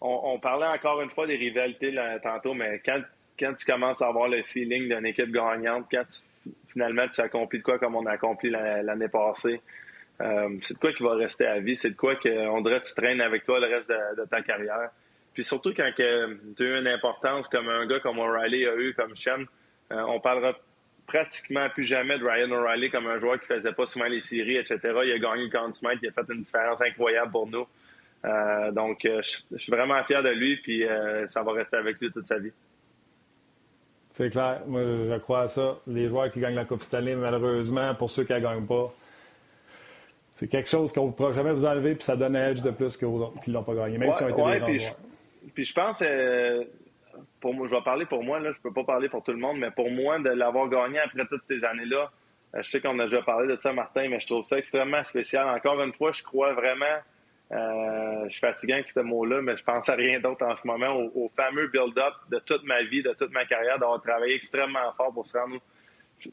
On, parlait encore une fois des rivalités tantôt, mais quand, quand tu commences à avoir le feeling d'une équipe gagnante, quand finalement tu accomplis de quoi comme on a accompli l'année passée, euh, c'est de quoi qui va rester à vie, c'est de quoi qu'on dirait que tu traînes avec toi le reste de, ta carrière. Puis surtout quand tu as eu une importance comme un gars comme O'Reilly a eu, comme Shen, euh, on parlera pratiquement plus jamais de Ryan O'Reilly comme un joueur qui faisait pas souvent les séries, etc. Il a gagné le contre il a fait une différence incroyable pour nous. Euh, donc, je, suis vraiment fier de lui, puis ça va rester avec lui toute sa vie. C'est clair. Moi, je crois à ça. Les joueurs qui gagnent la Coupe Stanley, malheureusement, pour ceux qui ne gagnent pas, c'est quelque chose qu'on ne pourra jamais vous enlever, puis ça donne un edge de plus qu'aux autres qui ne l'ont pas gagné, même si on été des puis, je, puis je pense, euh, pour moi, je vais parler pour moi, là, je ne peux pas parler pour tout le monde, mais pour moi, de l'avoir gagné après toutes ces années-là, euh, je sais qu'on a déjà parlé de ça, Martin, mais je trouve ça extrêmement spécial. Encore une fois, je crois vraiment, euh, je suis fatigué avec ce mot-là, mais je pense à rien d'autre en ce moment, au, fameux build-up de toute ma vie, de toute ma carrière, d'avoir travaillé extrêmement fort pour se rendre,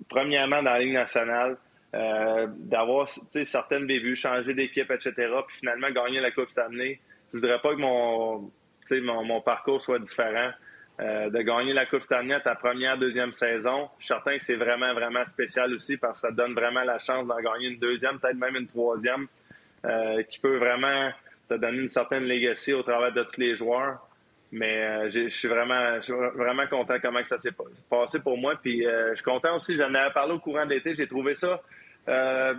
premièrement, dans la Ligue nationale, euh, d'avoir certaines débuts, changer d'équipe, etc., puis finalement gagner la Coupe année. Je voudrais pas que mon, parcours soit différent. Euh, de gagner la Coupe cette à ta première, deuxième saison, je suis certain que c'est vraiment, vraiment spécial aussi parce que ça donne vraiment la chance d'en gagner une deuxième, peut-être même une troisième, euh, qui peut vraiment te donner une certaine legacy au travers de tous les joueurs. Mais je suis vraiment, vraiment content comment ça s'est passé pour moi. Puis je suis content aussi, j'en avais parlé au courant d'été, j'ai trouvé ça euh,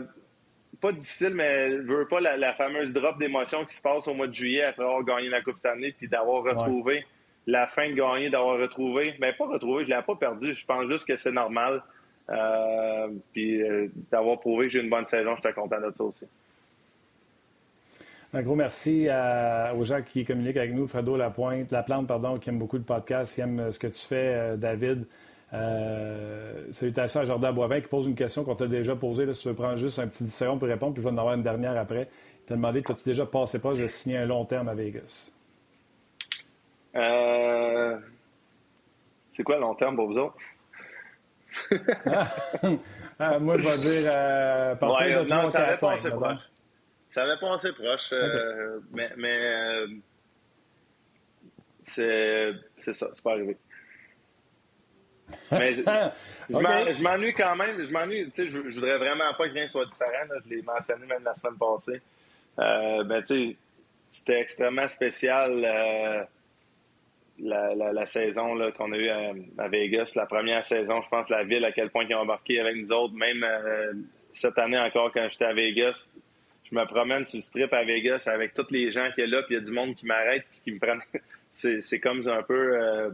pas difficile, mais je veux pas la, fameuse drop d'émotion qui se passe au mois de juillet après avoir gagné la Coupe cette année, puis d'avoir retrouvé la fin de gagner, d'avoir retrouvé. Mais pas retrouvé, je l'ai pas perdu. Je pense juste que c'est normal. Euh, puis euh, d'avoir prouvé que j'ai une bonne saison, je suis content de ça aussi. Un gros merci aux gens qui communiquent avec nous. Fredo Lapointe, La Plante, pardon, qui aime beaucoup le podcast, qui aime ce que tu fais, David. Euh, salutations à Jordan Boivin qui pose une question qu'on t'a déjà posée. Là, si tu veux prendre juste un petit 10 secondes pour répondre, puis je vais en avoir une dernière après. Il t'a demandé as-tu déjà passé pas de signer un long terme à Vegas? Euh... C'est quoi long terme pour vous autres? Ah, Moi, je vais dire euh, partir ouais, de non, 3, ça 4, 5, proche. Ça avait passé proche, euh, mais, mais euh, c'est ça, c'est pas arrivé. Mais je m'ennuie quand même. Je m'ennuie. Je, je voudrais vraiment pas que rien soit différent. Je l'ai mentionné même la semaine passée. Euh, ben, c'était extrêmement spécial euh, la, la, saison qu'on a eue à, Vegas. La première saison, je pense, la ville, à quel point ils ont embarqué avec nous autres. Même euh, cette année encore, quand j'étais à Vegas, je me promène sur le strip à Vegas avec tous les gens qui sont là, puis il y a du monde qui m'arrête puis qui me prennent. c'est comme un peu euh,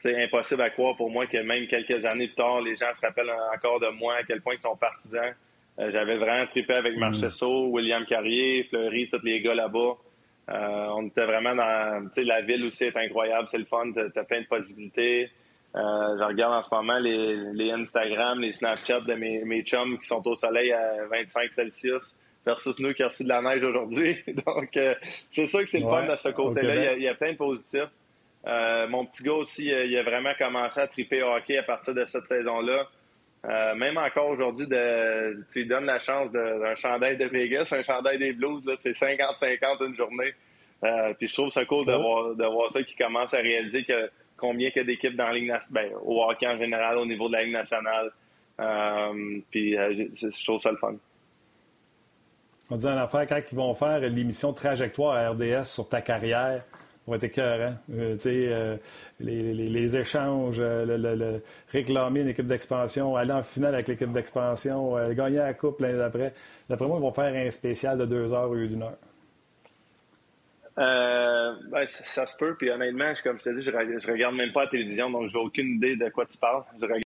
c'est impossible à croire pour moi que même quelques années plus tard, les gens se rappellent encore de moi, à quel point ils sont partisans. Euh, j'avais vraiment trippé avec mm. Marchesso, William Carrier, Fleury, tous les gars là-bas. Euh, on était vraiment dans... Tu sais, la ville aussi est incroyable, c'est le fun, t'as plein de possibilités. Euh, je regarde en ce moment les, les Instagram, les Snapchat de mes, mes chums qui sont au soleil à 25 Celsius versus nous qui avons reçu de la neige aujourd'hui. Donc, c'est ça que c'est le fun de ce côté-là. il, y a plein de positifs. Euh, mon petit gars aussi, il a vraiment commencé à triper au hockey à partir de cette saison-là. Euh, même encore aujourd'hui, tu lui donnes la chance d'un chandail de Vegas, un chandail des Blues, c'est 50-50 une journée. Euh, puis je trouve ça cool de, voir, de voir ça qui commence à réaliser que combien a d'équipes dans la Ligue nationale, ben, au hockey en général, au niveau de la Ligue nationale. puis je trouve ça le fun. On dit en affaire, quand ils vont faire l'émission Trajectoire à RDS sur ta carrière, va être écœurant. Euh, euh, les, les, les, échanges, euh, le, réclamer une équipe d'expansion, aller en finale avec l'équipe d'expansion, gagner la coupe l'année d'après. D'après moi, ils vont faire un spécial de deux heures au lieu d'une heure. Ben, ça, se peut. Puis honnêtement, comme je te dis, je, je regarde même pas la télévision, donc j'ai aucune idée de quoi tu parles.